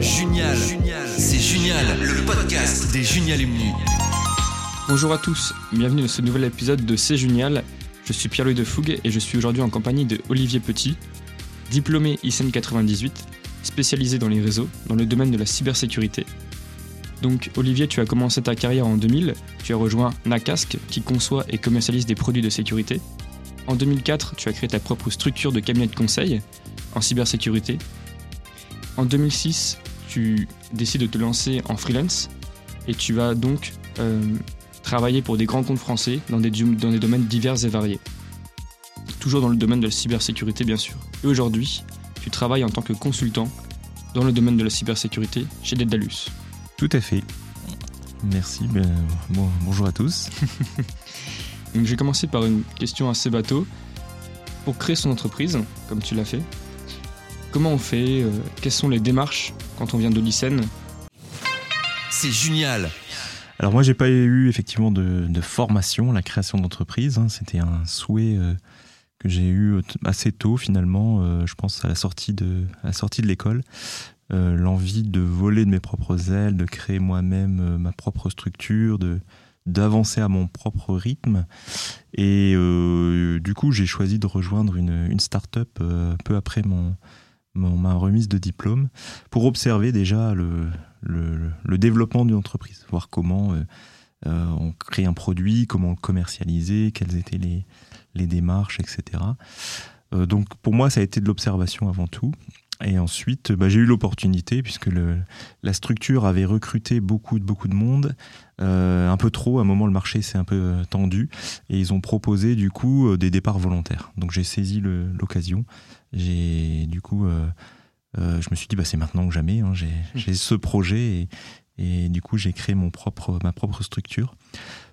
Junial, c'est génial, le podcast des Junialumni. Bonjour à tous, bienvenue dans ce nouvel épisode de C'est Junial. Je suis Pierre-Louis de Fougue et je suis aujourd'hui en compagnie de Olivier Petit, diplômé ICN 98, spécialisé dans les réseaux, dans le domaine de la cybersécurité. Donc Olivier, tu as commencé ta carrière en 2000, tu as rejoint Nacasque qui conçoit et commercialise des produits de sécurité. En 2004, tu as créé ta propre structure de cabinet de conseil en cybersécurité. En 2006, tu décides de te lancer en freelance et tu vas donc euh, travailler pour des grands comptes français dans des, dans des domaines divers et variés. Toujours dans le domaine de la cybersécurité, bien sûr. Et aujourd'hui, tu travailles en tant que consultant dans le domaine de la cybersécurité chez Dedalus. Tout à fait. Merci. Ben, bon, bonjour à tous. Donc, je vais commencer par une question assez bateau. Pour créer son entreprise, comme tu l'as fait, comment on fait euh, Quelles sont les démarches quand on vient de lycène C'est génial. Alors moi, j'ai pas eu effectivement de, formation, la création d'entreprise. Hein. C'était un souhait euh, que j'ai eu assez tôt finalement. Euh, je pense à la sortie de, à la sortie de l'école. l'envie de voler de mes propres ailes, de créer moi-même ma propre structure, de d'avancer à mon propre rythme. Et du coup, j'ai choisi de rejoindre une, une start-up peu après mon, ma remise de diplôme pour observer déjà le, développement d'une entreprise, voir comment euh, euh, on crée un produit, comment le commercialiser, quelles étaient les, les démarches, etc. Euh, donc pour moi, ça a été de l'observation avant tout. Et ensuite, bah, j'ai eu l'opportunité, puisque le, la structure avait recruté beaucoup, beaucoup de monde, un peu trop. À un moment, le marché s'est un peu tendu, et ils ont proposé du coup des départs volontaires. Donc j'ai saisi l'occasion j'ai du coup, euh, euh, je me suis dit, bah, c'est maintenant ou jamais. Hein, j'ai ce projet et, et, du coup, j'ai créé mon propre, ma propre structure.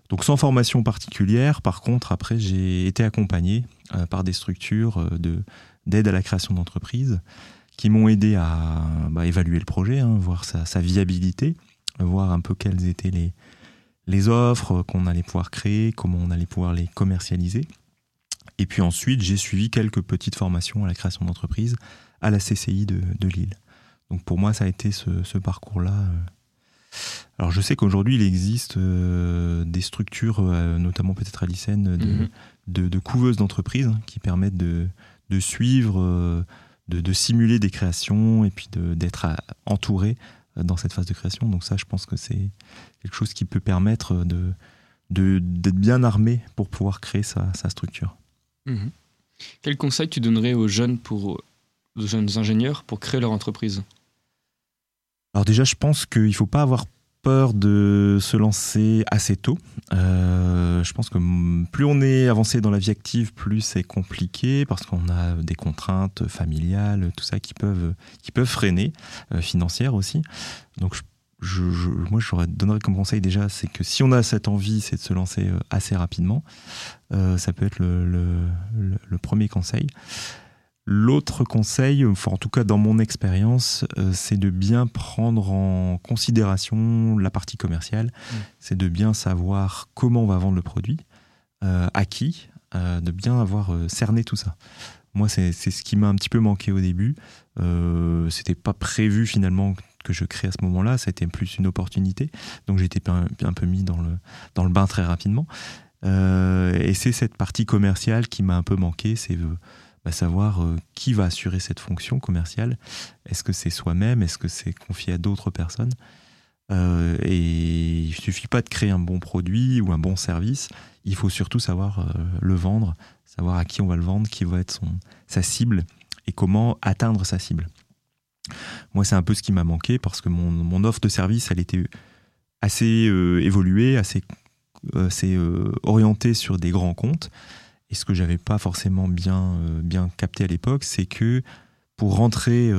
Donc sans formation particulière, par contre, après, j'ai été accompagné euh, par des structures de d'aide à la création d'entreprises qui m'ont aidé à bah, évaluer le projet, hein, voir sa, sa, viabilité, voir un peu quelles étaient les, les offres qu'on allait pouvoir créer, comment on allait pouvoir les commercialiser. Et puis ensuite, j'ai suivi quelques petites formations à la création d'entreprise à la CCI de, Lille. Donc pour moi, ça a été ce, parcours-là. Alors je sais qu'aujourd'hui, il existe euh, des structures, euh, notamment peut-être à Lycène, de, mhm. couveuses d'entreprises hein, qui permettent de, suivre, euh, de, simuler des créations et puis d'être entouré dans cette phase de création. Donc ça, je pense que c'est quelque chose qui peut permettre d'être bien armé pour pouvoir créer sa structure. Mhm. Quel conseil tu donnerais aux jeunes, pour, aux jeunes ingénieurs pour créer leur entreprise? Alors déjà, je pense qu'il ne faut pas avoir peur de se lancer assez tôt. Euh, je pense que plus on est avancé dans la vie active, plus c'est compliqué parce qu'on a des contraintes familiales, tout ça qui peuvent, qui peuvent freiner, euh, financières aussi. Donc je je, moi, je donnerais comme conseil déjà, c'est que si on a cette envie, c'est de se lancer euh, assez rapidement. Euh, ça peut être le, premier conseil. L'autre conseil, enfin en tout cas dans mon expérience, euh, c'est de bien prendre en considération la partie commerciale. Mmh. C'est de bien savoir comment on va vendre le produit, à qui, de bien avoir cerné tout ça. Moi, c'est ce qui m'a un petit peu manqué au début. C'était pas prévu finalement que je crée à ce moment-là. Ça a été plus une opportunité. Donc j'ai été un, peu mis dans le, dans le bain très rapidement. Euh, et c'est cette partie commerciale qui m'a un peu manqué. C'est euh, savoir euh, qui va assurer cette fonction commerciale. Est-ce que c'est soi-même? Est-ce que c'est confié à d'autres personnes? Et il suffit pas de créer un bon produit ou un bon service. Il faut surtout savoir le vendre, savoir à qui on va le vendre, qui va être son, sa cible et comment atteindre sa cible. Moi, c'est un peu ce qui m'a manqué parce que mon, offre de service, elle était assez euh, évoluée, assez, assez euh, orientée sur des grands comptes. Et ce que j'avais pas forcément bien, euh, bien capté à l'époque, c'est que pour rentrer,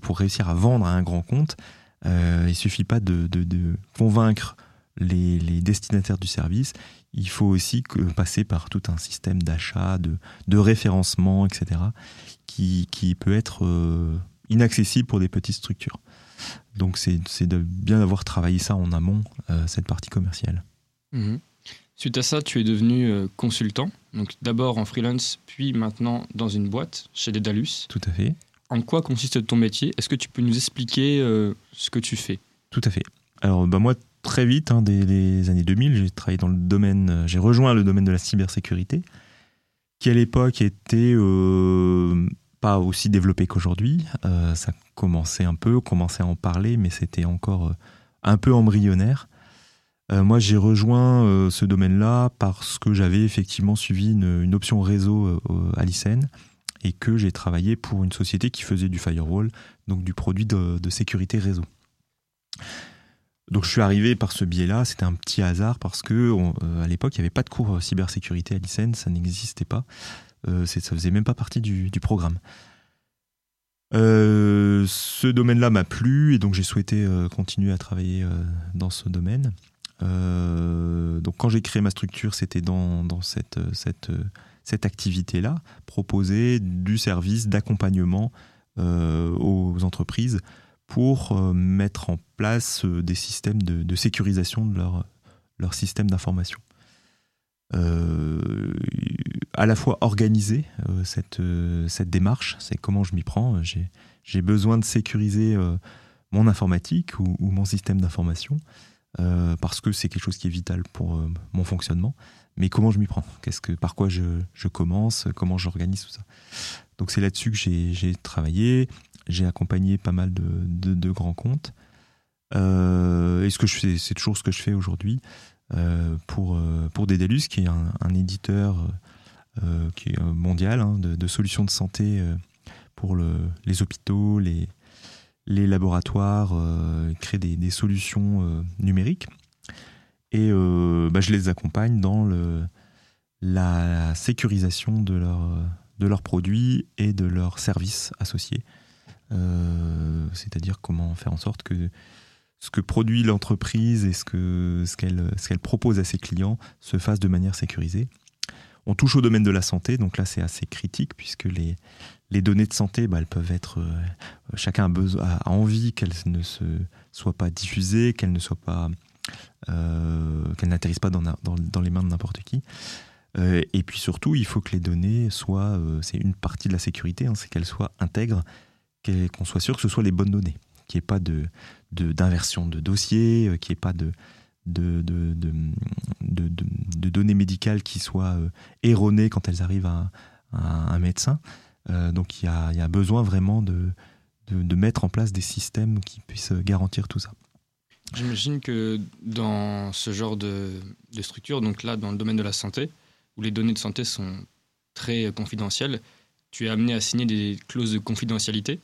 pour réussir à vendre à un grand compte, il suffit pas de, convaincre les, destinataires du service. Il faut aussi passer par tout un système d'achat, de, référencement, etc., qui, peut être inaccessible pour des petites structures. Donc c'est bien avoir travaillé ça en amont, euh, cette partie commerciale. Mhm. Suite à ça, tu es devenu euh, consultant, donc d'abord en freelance, puis maintenant dans une boîte chez Dedalus. Tout à fait. En quoi consiste ton métier? Est-ce que tu peux nous expliquer ce que tu fais? Tout à fait. Alors bah moi, très vite, hein, dès les années 2000, j'ai travaillé dans le domaine, j'ai rejoint le domaine de la cybersécurité, qui à l'époque était pas aussi développé qu'aujourd'hui. ça commençait un peu, on commençait à en parler, mais c'était encore un peu embryonnaire. Euh, moi, j'ai rejoint euh, ce domaine-là parce que j'avais effectivement suivi une, option réseau euh, à l'ICN et que j'ai travaillé pour une société qui faisait du firewall, donc du produit de, sécurité réseau. Donc je suis arrivé par ce biais-là, c'était un petit hasard parce que à l'époque il n'y avait pas de cours cybersécurité à l'ICN, ça n'existait pas, ça faisait même pas partie du, du programme. ce domaine-là m'a plu et donc j'ai souhaité continuer à travailler dans ce domaine. Euh, donc quand j'ai créé ma structure, c'était dans, cette, activité-là, proposer du service d'accompagnement euh, aux entreprises pour euh, mettre en place des systèmes de, sécurisation de leur, système d'information. à la fois organiser cette, démarche, c'est comment je m'y prends. J'ai besoin de sécuriser mon informatique ou mon système d'information. Euh, parce que c'est quelque chose qui est vital pour euh, mon fonctionnement. Mais comment je m'y prends? Qu'est-ce que, Par quoi je, commence? Comment j'organise tout ça? Donc c'est là-dessus que j'ai travaillé. J'ai accompagné pas mal de, grands comptes. Euh, et ce que je fais, c'est toujours ce que je fais aujourd'hui pour, pour Dédalus, qui est un, éditeur mondial hein, de, solutions de santé pour le, les hôpitaux, les, les laboratoires euh, créent des, solutions euh, numériques. Et euh, bah, je les accompagne dans la sécurisation de, leur, de leurs produits et de leurs services associés. C'est-à-dire comment faire en sorte que ce que produit l'entreprise et ce qu'elle propose à ses clients se fasse de manière sécurisée. On touche au domaine de la santé, donc là c'est assez critique puisque les, les données de santé, bah, elles peuvent être. Euh, chacun a, besoin, a envie qu'elles ne se, soient pas diffusées, qu'elles ne soient pas. Euh, qu'elles n'atterrissent pas dans, dans, les mains de n'importe qui. Euh, et puis surtout, il faut que les données soient. c'est une partie de la sécurité, hein, c'est qu'elles soient intègres, qu'on soit sûr que ce soit les bonnes données, qu'il n'y ait pas de, d'inversion de, dossier, qu'il n'y ait pas de, de, de, de, données médicales qui soient erronées quand elles arrivent à, un médecin. Euh, donc il y a, besoin vraiment de, de, mettre en place des systèmes qui puissent garantir tout ça. J'imagine que dans ce genre de, de, structure, donc là dans le domaine de la santé, où les données de santé sont très confidentielles, tu es amené à signer des clauses de confidentialité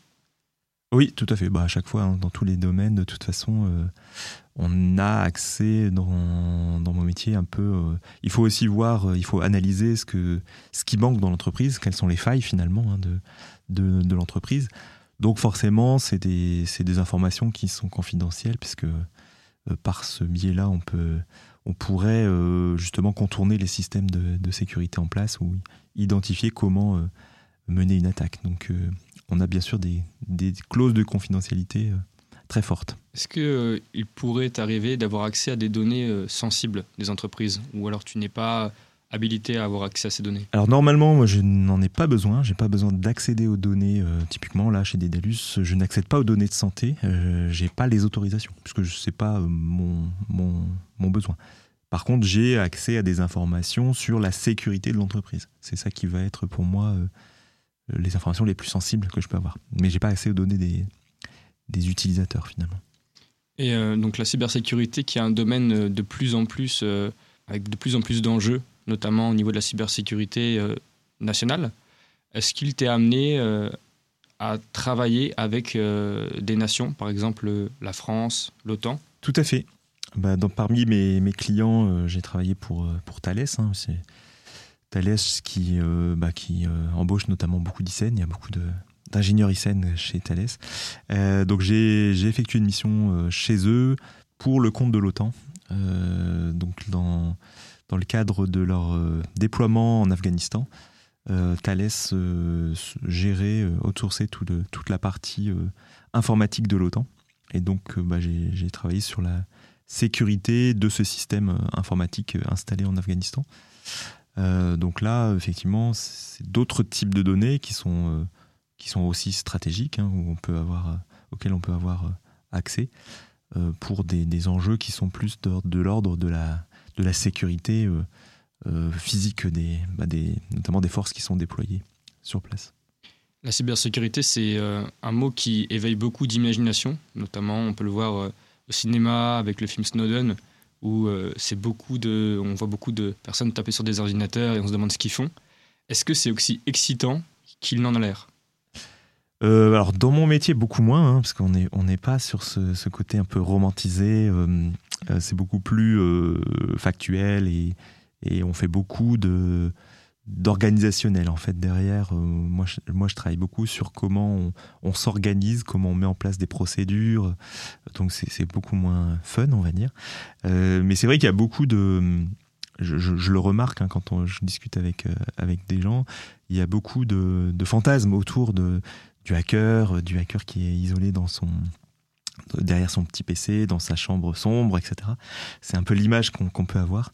oui, tout à fait. Bah, à chaque fois, hein, dans tous les domaines, de toute façon, euh, on a accès dans, dans, mon métier un peu. Euh, il faut aussi voir, euh, il faut analyser ce, que, ce qui manque dans l'entreprise, quelles sont les failles finalement hein, de, de, l'entreprise. Donc forcément, c'est des, des, informations qui sont confidentielles, puisque par ce biais-là, on, on pourrait justement contourner les systèmes de, de, sécurité en place ou identifier comment mener une attaque. Donc on a bien sûr des, clauses de confidentialité euh, très fortes. Est-ce qu'il euh, pourrait t'arriver d'avoir accès à des données euh, sensibles des entreprises? Ou alors tu n'es pas habilité à avoir accès à ces données? Alors normalement, moi je n'en ai pas besoin. J'ai pas besoin d'accéder aux données. typiquement là, chez Dédalus, je n'accède pas aux données de santé. j'ai pas les autorisations puisque je sais pas mon, mon, besoin. Par contre, j'ai accès à des informations sur la sécurité de l'entreprise. C'est ça qui va être pour moi les informations les plus sensibles que je peux avoir. Mais j'ai pas accès aux données des, des utilisateurs finalement. Et euh, donc la cybersécurité qui est un domaine euh, de plus en plus, euh, avec de plus en plus d'enjeux, notamment au niveau de la cybersécurité nationale, est-ce qu'il t'est amené à travailler avec des nations, par exemple la France, l'OTAN? Tout à fait. Bah, dans, parmi mes, mes clients, j'ai travaillé pour, pour Thales. Hein, Thales qui, euh, bah, euh, embauche notamment beaucoup d'ICEN. Il y a beaucoup d'ingénieurs ICEN chez Thales. Euh, donc j'ai effectué une mission chez eux pour le compte de l'OTAN. donc dans, dans le cadre de leur déploiement en Afghanistan. Thales gérait, outsourçait tout toute la partie informatique de l'OTAN. Et donc bah, j'ai travaillé sur la sécurité de ce système informatique installé en Afghanistan. Euh, donc là, effectivement, c'est d'autres types de données qui sont, euh, qui sont aussi stratégiques, hein, on peut avoir, auxquels on peut avoir accès pour des, enjeux qui sont plus de, l'ordre de la, de la sécurité physique, bah des, notamment des forces qui sont déployées sur place. La cybersécurité, c'est un mot qui éveille beaucoup d'imagination, notamment on peut le voir au cinéma avec le film Snowden, où euh, c'est beaucoup de, on voit beaucoup de personnes taper sur des ordinateurs et on se demande ce qu'ils font. Est-ce que c'est aussi excitant qu'il n'en a l'air? Euh, alors dans mon métier beaucoup moins hein, parce qu'on n'est on n'est pas sur ce, côté un peu romantisé euh, c'est beaucoup plus factuel et, et, on fait beaucoup de d'organisationnel en fait derrière. Euh, moi, je, moi, je travaille beaucoup sur comment on, s'organise, comment on met en place des procédures. Donc, c'est beaucoup moins fun, on va dire. Euh, mais c'est vrai qu'il y a beaucoup de. Je, le remarque hein, quand on, je discute avec, euh, avec des gens, il y a beaucoup de, fantasmes autour du hacker, du hacker qui est isolé dans son, derrière son petit PC, dans sa chambre sombre, etc. C'est un peu l'image qu'on peut avoir.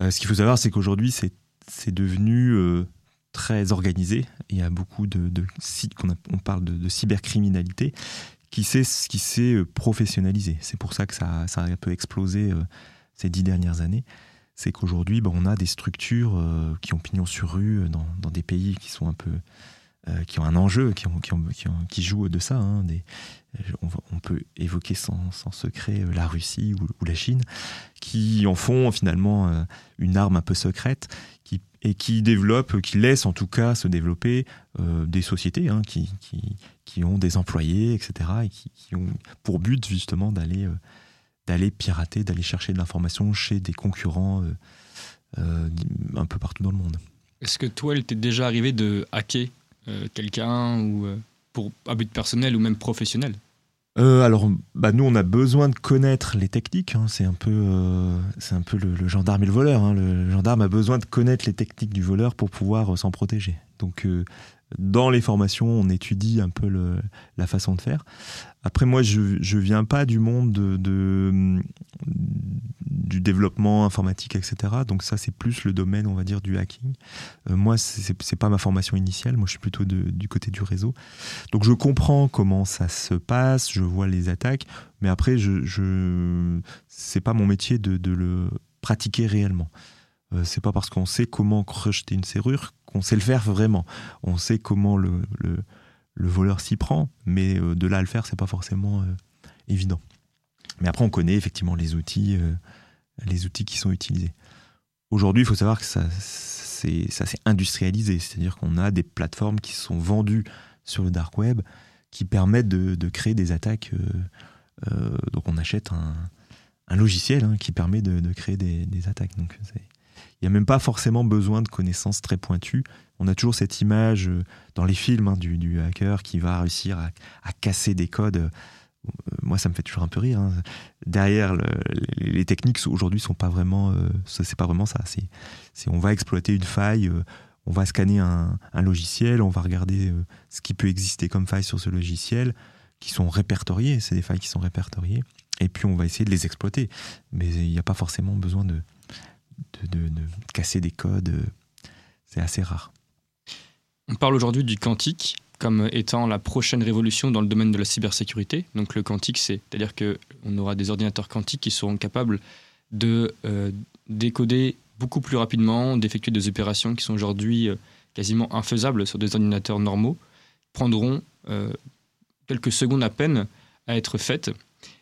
ce qu'il faut savoir, c'est qu'aujourd'hui, c'est c'est devenu euh, très organisé. Il y a beaucoup de, sites qu'on on parle de, cybercriminalité qui s'est qui s'est euh, professionnalisé. C'est pour ça que ça, a un peu explosé euh, ces dix dernières années. C'est qu'aujourd'hui, ben, on a des structures qui ont pignon sur rue dans, dans, des pays qui sont un peu qui ont un enjeu, qui, ont, qui, ont, qui, jouent de ça. Hein, on, peut évoquer sans, secret la Russie ou, la Chine, qui en font finalement une arme un peu secrète et qui développe, qui laisse en tout cas se développer euh, des sociétés hein, qui, qui, qui, ont des employés, etc., et qui, ont pour but justement d'aller euh, d'aller pirater, d'aller chercher de l'information chez des concurrents euh, un peu partout dans le monde. Est-ce que toi, il t'est déjà arrivé de hacker quelqu'un ou pour un but personnel ou même professionnel euh, alors, bah, nous, on a besoin de connaître les techniques. Hein. C'est un peu, euh, c'est un peu le, gendarme et le voleur. Hein. Le gendarme a besoin de connaître les techniques du voleur pour pouvoir euh, s'en protéger. Donc, dans les formations, on étudie un peu la façon de faire. Après, moi, je ne viens pas du monde de, du développement informatique, etc. Donc ça, c'est plus le domaine, on va dire, du hacking. Euh, moi, c'est n'est pas ma formation initiale. Moi, je suis plutôt du côté du réseau. Donc je comprends comment ça se passe, je vois les attaques, mais après, je, je c'est pas mon métier de, de le pratiquer réellement. Euh, c'est pas parce qu'on sait comment rejeter une serrure qu'on sait le faire vraiment. On sait comment le, le le voleur s'y prend, mais euh, de là à le faire, c'est pas forcément euh, évident. Mais après, on connaît effectivement les outils, euh, les outils qui sont utilisés. Aujourd'hui, il faut savoir que ça, c'est, ça s'est industrialisé, c'est-à-dire qu'on a des plateformes qui sont vendues sur le dark web qui permettent de, créer des attaques. donc, on achète un, logiciel hein, qui permet de, créer des, des attaques. Donc, il n'y a même pas forcément besoin de connaissances très pointues on a toujours cette image euh, dans les films hein, du, hacker qui va réussir à, casser des codes. Euh, moi, ça me fait toujours un peu rire. Hein. Derrière, les, techniques aujourd'hui sont pas vraiment, euh, c'est pas vraiment ça. C'est, on va exploiter une faille, on va scanner un, logiciel, on va regarder ce qui peut exister comme faille sur ce logiciel, qui sont répertoriées. C'est des failles qui sont répertoriées, et puis on va essayer de les exploiter. Mais il n'y a pas forcément besoin de, de casser des codes. C'est assez rare. On parle aujourd'hui du quantique comme étant la prochaine révolution dans le domaine de la cybersécurité. Donc le quantique, c'est-à-dire qu'on aura des ordinateurs quantiques qui seront capables de euh, décoder beaucoup plus rapidement, d'effectuer des opérations qui sont aujourd'hui euh, quasiment infaisables sur des ordinateurs normaux, prendront euh, quelques secondes à peine à être faites.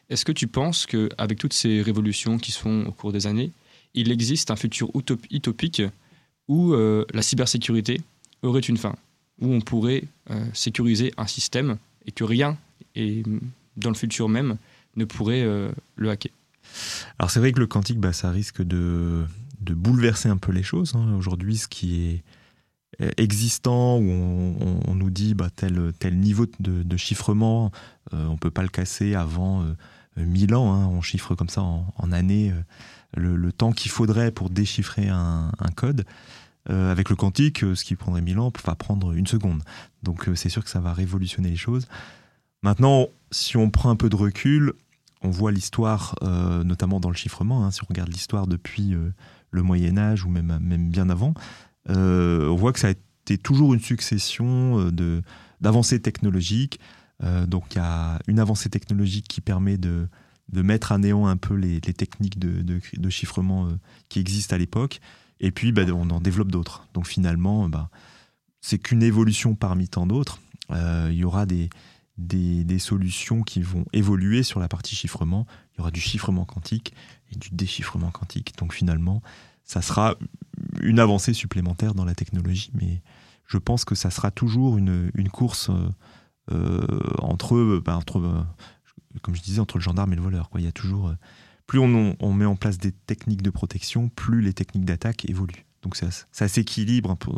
Est-ce que tu penses qu'avec toutes ces révolutions qui se font au cours des années, il existe un futur utopique où la cybersécurité aurait une fin, où on pourrait euh, sécuriser un système et que rien, et dans le futur même, ne pourrait euh, le hacker. Alors c'est vrai que le quantique, bah, ça risque de, bouleverser un peu les choses. Hein. Aujourd'hui, ce qui est euh, existant, où on, nous dit bah, tel, tel niveau de, chiffrement, on ne peut pas le casser avant 1000 ans. Hein. On chiffre comme ça en, années le, temps qu'il faudrait pour déchiffrer un, code. Euh, avec le quantique, euh, ce qui prendrait 1000 ans va prendre une seconde. Donc euh, c'est sûr que ça va révolutionner les choses. Maintenant, si on prend un peu de recul, on voit l'histoire, notamment dans le chiffrement, hein, si on regarde l'histoire depuis le Moyen Âge ou même, bien avant, on voit que ça a été toujours une succession d'avancées technologiques. donc il y a une avancée technologique qui permet de, de mettre à néant un peu les, techniques de, de, chiffrement qui existent à l'époque. Et puis bah, on en développe d'autres. Donc finalement, bah, c'est qu'une évolution parmi tant d'autres. il y aura des, des, solutions qui vont évoluer sur la partie chiffrement. Il y aura du chiffrement quantique et du déchiffrement quantique. Donc finalement, ça sera une avancée supplémentaire dans la technologie, mais je pense que ça sera toujours une, course euh, euh entre, bah, euh, comme je disais, entre le gendarme et le voleur. Quoi. Il y a toujours, euh, plus on, on, met en place des techniques de protection, plus les techniques d'attaque évoluent. Donc ça, ça s'équilibre un peu,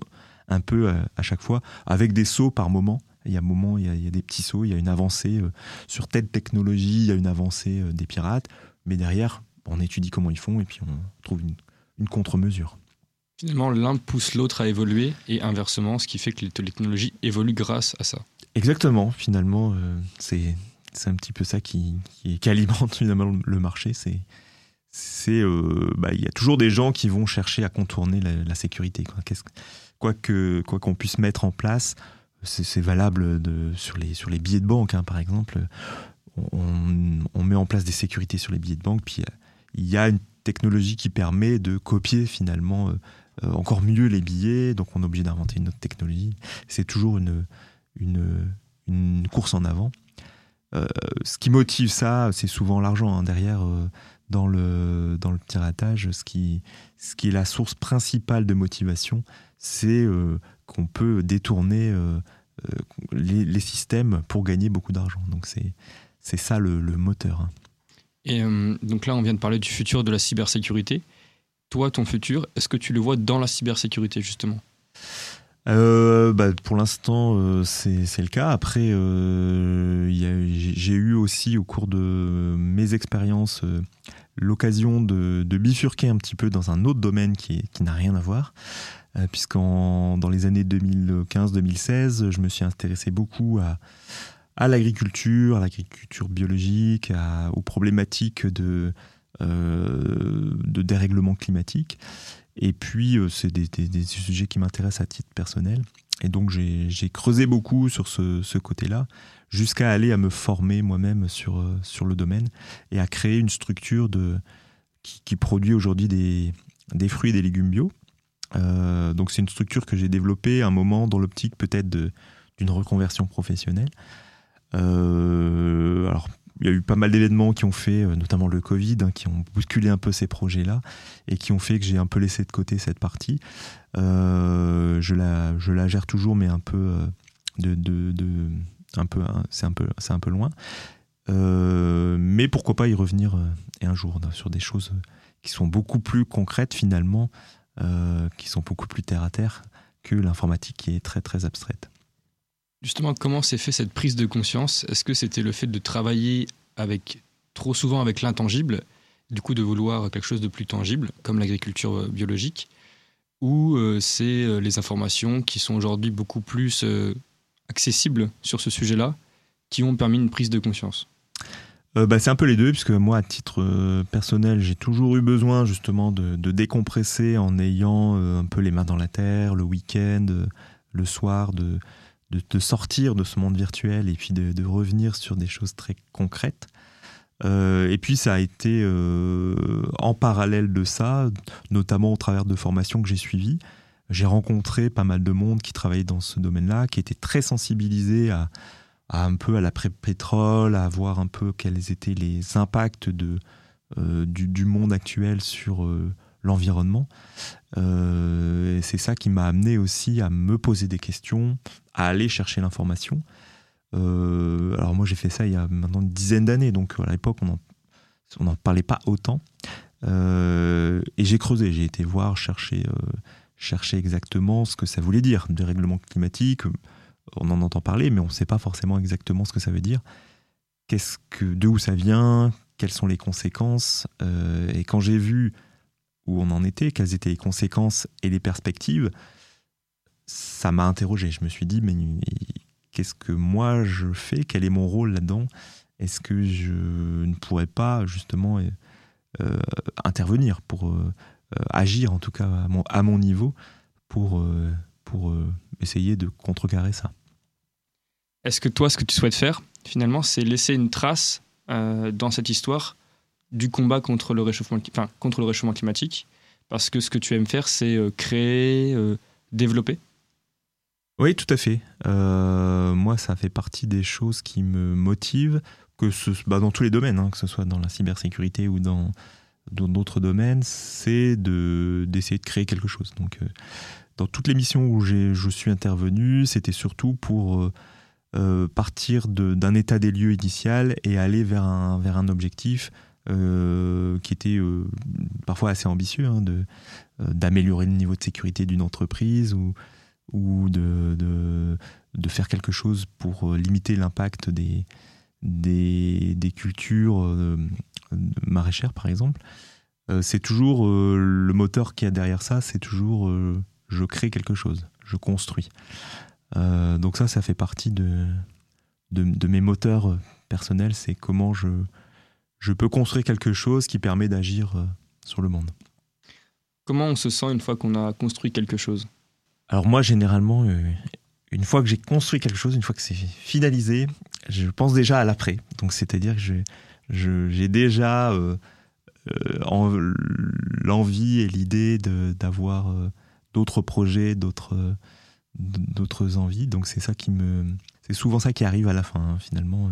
un peu à, à chaque fois, avec des sauts par moment il y a moment, il y a, des petits sauts, il y a une avancée euh, sur telle technologie, il y a une avancée euh, des pirates, mais derrière, on étudie comment ils font et puis on trouve une, contre-mesure. Finalement, l'un pousse l'autre à évoluer et inversement, ce qui fait que les technologies évoluent grâce à ça. Exactement, finalement, euh, c'est un petit peu ça qui, alimente finalement le marché. C'est c'est bah, il y a toujours des gens qui vont chercher à contourner la, sécurité. Quoi qu'on quoi qu'on puisse mettre en place, c'est valable sur, les, billets de banque, hein, par exemple. On, met en place des sécurités sur les billets de banque, puis euh, il y a une technologie qui permet de copier finalement euh, euh, encore mieux les billets, donc on est obligé d'inventer une autre technologie. C'est toujours une, course en avant. Ce qui motive ça, c'est souvent l'argent hein, derrière. dans le, dans le piratage, ce qui, ce qui est la source principale de motivation, c'est qu'on peut détourner euh, euh, les, systèmes pour gagner beaucoup d'argent. Donc c'est ça le, moteur. Hein. Et euh, donc là, on vient de parler du futur de la cybersécurité. Toi, ton futur, est-ce que tu le vois dans la cybersécurité justement? Bah, pour l'instant, c'est le cas. Après, j'ai eu aussi au cours de mes expériences l'occasion de, bifurquer un petit peu dans un autre domaine qui, qui n'a rien à voir. Euh, puisqu'en dans les années 2015-2016, je me suis intéressé beaucoup à, à l'agriculture, à l'agriculture biologique, aux problématiques de, euh, de dérèglement climatique. Et puis, euh, c'est des, sujets qui m'intéressent à titre personnel. Et donc, j'ai creusé beaucoup sur ce, côté-là, jusqu'à aller à me former moi-même sur, sur le domaine et à créer une structure de, qui, produit aujourd'hui des, des fruits et des légumes bio. Euh, donc c'est une structure que j'ai développée à un moment dans l'optique peut-être d'une reconversion professionnelle. Euh, alors il y a eu pas mal d'événements qui ont fait, euh, notamment le Covid, hein, qui ont bousculé un peu ces projets-là et qui ont fait que j'ai un peu laissé de côté cette partie. je, la, je la gère toujours, mais un peu de, de, de un peu, hein, c'est un peu, un loin. mais pourquoi pas y revenir un jour sur des choses qui sont beaucoup plus concrètes finalement euh, qui sont beaucoup plus terre à terre que l'informatique qui est très très abstraite. Justement, comment s'est fait cette prise de conscience? Est-ce que c'était le fait de travailler avec trop souvent avec l'intangible, du coup de vouloir quelque chose de plus tangible, comme l'agriculture euh, biologique, ou euh, c'est les informations qui sont aujourd'hui beaucoup plus accessibles sur ce sujet-là qui ont permis une prise de conscience? Euh, bah, c'est un peu les deux, puisque moi, à titre euh, personnel, j'ai toujours eu besoin justement de, décompresser en ayant euh, un peu les mains dans la terre, le week-end, le soir, de, de, sortir de ce monde virtuel et puis de, revenir sur des choses très concrètes. et puis ça a été en parallèle de ça, notamment au travers de formations que j'ai suivies. J'ai rencontré pas mal de monde qui travaillait dans ce domaine-là, qui était très sensibilisé à, un peu à l'après-pétrole, à voir un peu quels étaient les impacts de, euh, du, monde actuel sur euh, l'environnement. Euh, c'est ça qui m'a amené aussi à me poser des questions, à aller chercher l'information. alors moi j'ai fait ça il y a maintenant une dizaine d'années, donc à l'époque on n'en parlait pas autant. et j'ai creusé, j'ai été voir, chercher, chercher exactement ce que ça voulait dire, dérèglement climatique on en entend parler, mais on ne sait pas forcément exactement ce que ça veut dire. Qu'est-ce que, de où ça vient, quelles sont les conséquences? Euh, et quand j'ai vu où on en était, quelles étaient les conséquences et les perspectives, ça m'a interrogé. Je me suis dit, mais qu'est-ce que moi je fais? Quel est mon rôle là-dedans? Est-ce que je ne pourrais pas justement euh, intervenir pour euh, agir, en tout cas à mon, à mon niveau, pour, pour essayer de contrecarrer ça? Est-ce que toi, ce que tu souhaites faire, finalement, c'est laisser une trace dans cette histoire du combat contre le réchauffement, climatique Parce que ce que tu aimes faire, c'est créer, développer oui, tout à fait. Euh, moi, ça fait partie des choses qui me motivent, que ce, bah, dans tous les domaines, hein, que ce soit dans la cybersécurité ou dans d'autres domaines, c'est de d'essayer de créer quelque chose. Donc, euh, dans toutes les missions où je suis intervenu, c'était surtout pour euh, partir d'un état des lieux initial et aller vers un, vers un objectif qui était parfois assez ambitieux, hein, d'améliorer le niveau de sécurité d'une entreprise ou ou de, de, faire quelque chose pour euh, limiter l'impact des, des, des, cultures euh, maraîchères, par exemple, euh, c'est toujours le moteur qui a derrière ça, c'est toujours je crée quelque chose, je construis. donc ça, ça fait partie de, de mes moteurs personnels, c'est comment je, je peux construire quelque chose qui permet d'agir sur le monde. Comment on se sent une fois qu'on a construit quelque chose? Alors moi, généralement, euh, une fois que j'ai construit quelque chose, une fois que c'est finalisé, je pense déjà à l'après. Donc c'est-à-dire que j'ai déjà euh, euh, l'envie et l'idée d'avoir d'autres projets, d'autres d'autres envies. Donc c'est ça qui me, c'est souvent ça qui arrive à la fin. Hein, finalement,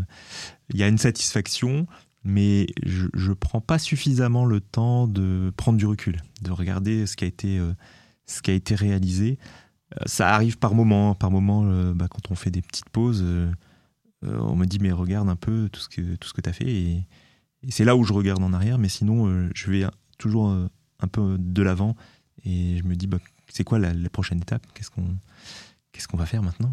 il y a une satisfaction, mais je, je prends pas suffisamment le temps de prendre du recul, de regarder ce qui a été ce qui a été réalisé ça arrive par moment. Par moment, euh, bah, quand on fait des petites pauses, euh, euh, on me dit mais regarde un peu tout ce que tout ce que t'as fait et, c'est là où je regarde en arrière. Mais sinon, je vais toujours un peu de l'avant et je me dis bah, c'est quoi la, prochaine étape? Qu'est-ce qu'on qu'est-ce qu'on va faire maintenant?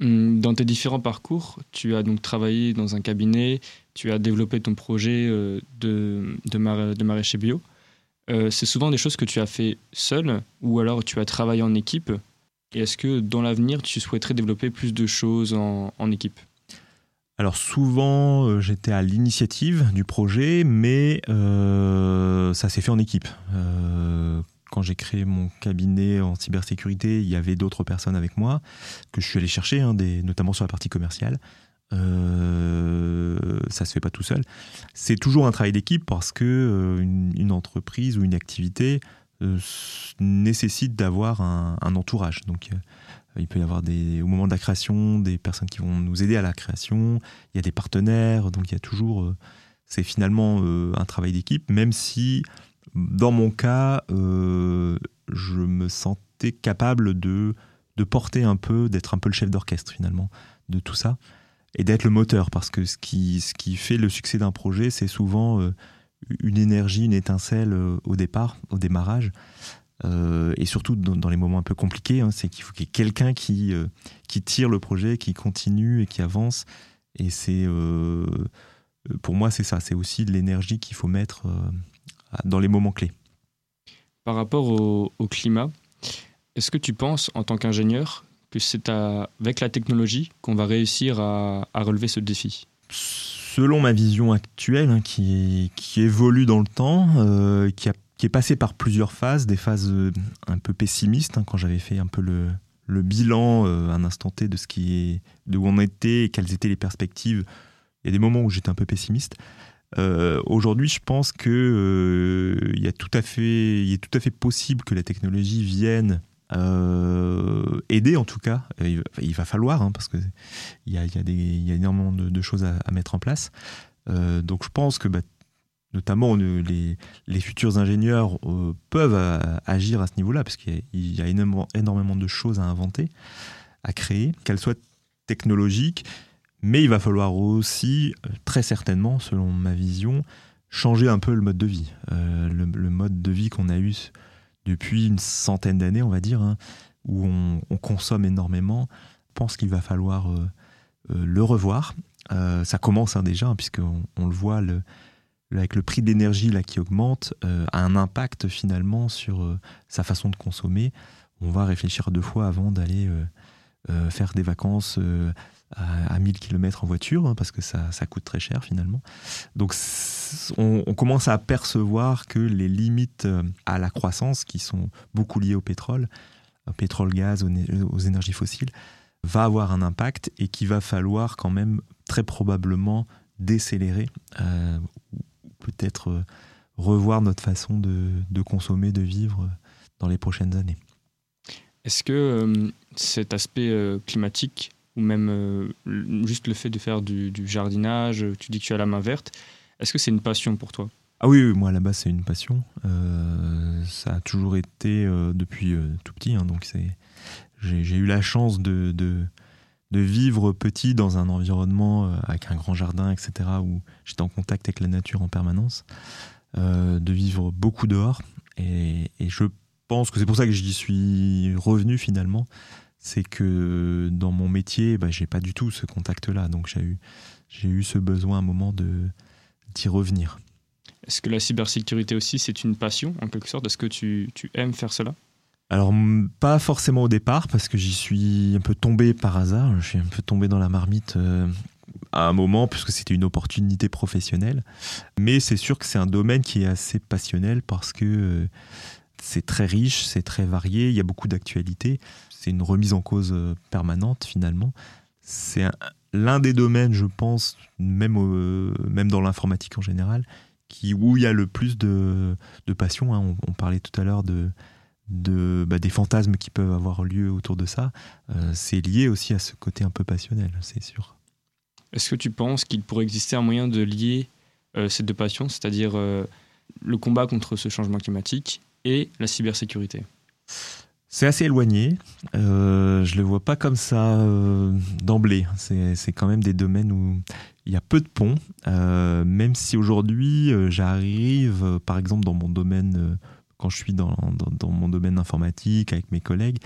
Dans tes différents parcours, tu as donc travaillé dans un cabinet, tu as développé ton projet de, de, de maraîcher bio. Euh, c'est souvent des choses que tu as fait seul ou alors tu as travaillé en équipe. Et est-ce que dans l'avenir, tu souhaiterais développer plus de choses en, équipe? Alors souvent, euh, j'étais à l'initiative du projet, mais euh, ça s'est fait en équipe. Quand j'ai créé mon cabinet en cybersécurité, il y avait d'autres personnes avec moi que je suis allé chercher, hein, notamment sur la partie commerciale. Euh, ça se fait pas tout seul. C'est toujours un travail d'équipe parce que euh, une, entreprise ou une activité euh, nécessite d'avoir un, entourage. Donc il peut y avoir au moment de la création des personnes qui vont nous aider à la création. Il y a des partenaires, donc il y a toujours. c'est finalement un travail d'équipe, même si dans mon cas, je me sentais capable de de porter un peu, d'être un peu le chef d'orchestre finalement de tout ça et d'être le moteur, parce que ce qui, ce qui fait le succès d'un projet, c'est souvent euh, une énergie, une étincelle euh, au départ, au démarrage. Euh, et surtout dans, les moments un peu compliqués, hein, c'est qu'il faut qu'il y ait quelqu'un qui, qui tire le projet, qui continue et qui avance. Et c'est, pour moi, c'est ça. C'est aussi de l'énergie qu'il faut mettre dans les moments clés. Par rapport au, au climat, est-ce que tu penses, en tant qu'ingénieur, que c'est avec la technologie qu'on va réussir à, relever ce défi? Selon ma vision actuelle, hein, qui, qui, évolue dans le temps, euh, qui, qui, est passée par plusieurs phases, des phases euh, un peu pessimistes, hein, quand j'avais fait un peu le, le bilan euh, un instant T de ce qui est, de où on était et quelles étaient les perspectives. Il y a des moments où j'étais un peu pessimiste. Aujourd'hui, je pense que il, tout à fait, il est tout à fait possible que la technologie vienne euh, aider en tout cas. Il, va falloir, hein, parce qu'il y a, y, a y a énormément de, choses à, mettre en place. Euh, donc je pense que bah, notamment les, futurs ingénieurs euh, peuvent agir à ce niveau-là, parce qu'il y, a énormément de choses à inventer, à créer, qu'elles soient technologiques, mais il va falloir aussi, très certainement, selon ma vision, changer un peu le mode de vie. le, le, mode de vie qu'on a eu depuis une centaine d'années, on va dire, hein, où on, consomme énormément. Je pense qu'il va falloir euh, euh, le revoir. Euh, ça commence hein, déjà, hein, puisqu'on on le voit avec le prix de l'énergie qui augmente, a un impact finalement sur sa façon de consommer. On va réfléchir deux fois avant d'aller faire des vacances à, 1000 km en voiture, parce que ça, ça, coûte très cher finalement. Donc on, commence à percevoir que les limites euh, à la croissance, qui sont beaucoup liées au pétrole, pétrole, gaz, aux, énergies fossiles, va avoir un impact et qu'il va falloir quand même très probablement décélérer, euh, peut-être euh, revoir notre façon de, consommer, de vivre dans les prochaines années. Est-ce que cet aspect climatique, ou même euh, juste le fait de faire du, jardinage, tu dis que tu as la main verte, est-ce que c'est une passion pour toi? Ah oui, moi là-bas c'est une passion. ça a toujours été depuis tout petit, hein, donc c'est j'ai eu la chance de, de, de, vivre petit dans un environnement avec un grand jardin, etc., où j'étais en contact avec la nature en permanence, de vivre beaucoup dehors. Et, et je pense que c'est pour ça que j'y suis revenu finalement. C'est que dans mon métier, bah, j'ai pas du tout ce contact-là. Donc j'ai eu, j'ai eu ce besoin à un moment de, d'y revenir. Est-ce que la cybersécurité aussi, c'est une passion en quelque sorte? Est-ce que tu, tu aimes faire cela? Alors, pas forcément au départ, parce que j'y suis un peu tombé par hasard. Je suis un peu tombé dans la marmite euh, à un moment, puisque c'était une opportunité professionnelle. Mais c'est sûr que c'est un domaine qui est assez passionnel parce que euh, c'est très riche, c'est très varié, il y a beaucoup d'actualités. C'est une remise en cause euh, permanente finalement. C'est l'un des domaines, je pense, même, même dans l'informatique en général, qui, où il y a le plus de, de passion. Hein. On, parlait tout à l'heure de, bah, des fantasmes qui peuvent avoir lieu autour de ça. Euh, c'est lié aussi à ce côté un peu passionnel, c'est sûr. Est-ce que tu penses qu'il pourrait exister un moyen de lier euh, ces deux passions, c'est-à-dire le combat contre ce changement climatique et la cybersécurité? C'est assez éloigné. Euh, je le vois pas comme ça euh, d'emblée. C'est quand même des domaines où il y a peu de ponts. Euh, même si aujourd'hui, euh, j'arrive, par exemple, dans mon domaine, quand je suis dans, mon domaine informatique avec mes collègues,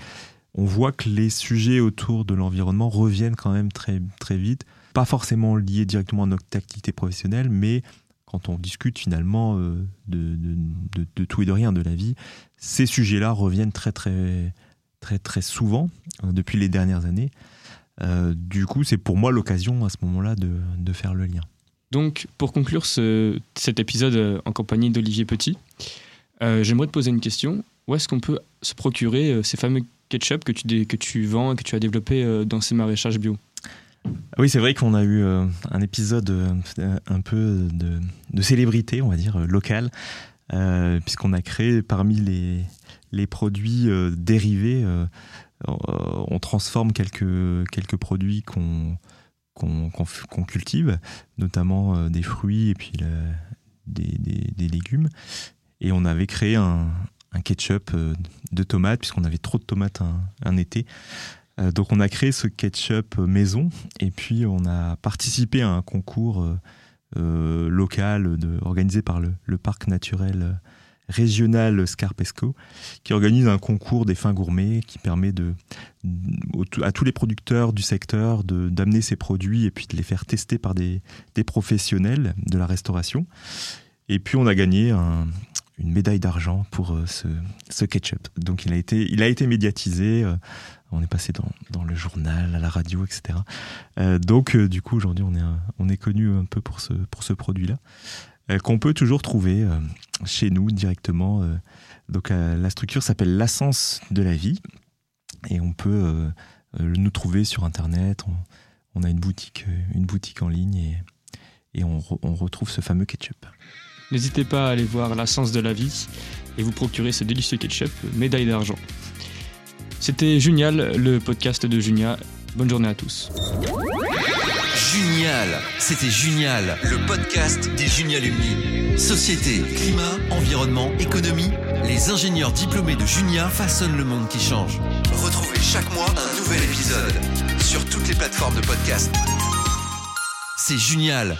on voit que les sujets autour de l'environnement reviennent quand même très, très vite. Pas forcément liés directement à notre activité professionnelle, mais quand on discute finalement euh, de, tout et de rien de la vie, ces sujets-là reviennent très très très très souvent euh, depuis les dernières années. Euh, du coup, c'est pour moi l'occasion à ce moment-là de, faire le lien. Donc, pour conclure ce, cet épisode en compagnie d'Olivier Petit, euh, j'aimerais te poser une question. Où est-ce qu'on peut se procurer ces fameux ketchup que tu, que tu vends et que tu as développé dans ces maraîchages bio? Oui, c'est vrai qu'on a eu euh, un épisode euh, un peu de, célébrité, on va dire, euh, locale, puisqu'on a créé parmi les, produits dérivés, on transforme quelques, quelques produits qu'on qu'on qu qu cultive, notamment des fruits et puis des, des, légumes. Et on avait créé un, ketchup de tomates, puisqu'on avait trop de tomates un été. Euh, donc on a créé ce ketchup maison et puis on a participé à un concours euh, euh, local organisé par le, parc naturel régional Scarpesco qui organise un concours des fins gourmets qui permet à tous les producteurs du secteur d'amener ces produits et puis de les faire tester par des, professionnels de la restauration. Et puis on a gagné un, une médaille d'argent pour ce, ketchup. Donc il a été médiatisé. On est passé dans, le journal, à la radio, etc. Euh, donc euh, du coup aujourd'hui on est, on est connu un peu pour ce, produit-là euh, qu'on peut toujours trouver chez nous directement. donc la structure s'appelle l'essence de la vie et on peut nous trouver sur internet. On, a une boutique, une boutique en ligne et, on, retrouve ce fameux ketchup. N'hésitez pas à aller voir La de la vie et vous procurer ce délicieux ketchup médaille d'argent. C'était Junial, le podcast de Junia. Bonne journée à tous. Junial, c'était Junial, le podcast des Junialumni. Société, climat, environnement, économie, les ingénieurs diplômés de Junia façonnent le monde qui change. Retrouvez chaque mois un nouvel épisode sur toutes les plateformes de podcast. C'est Junial,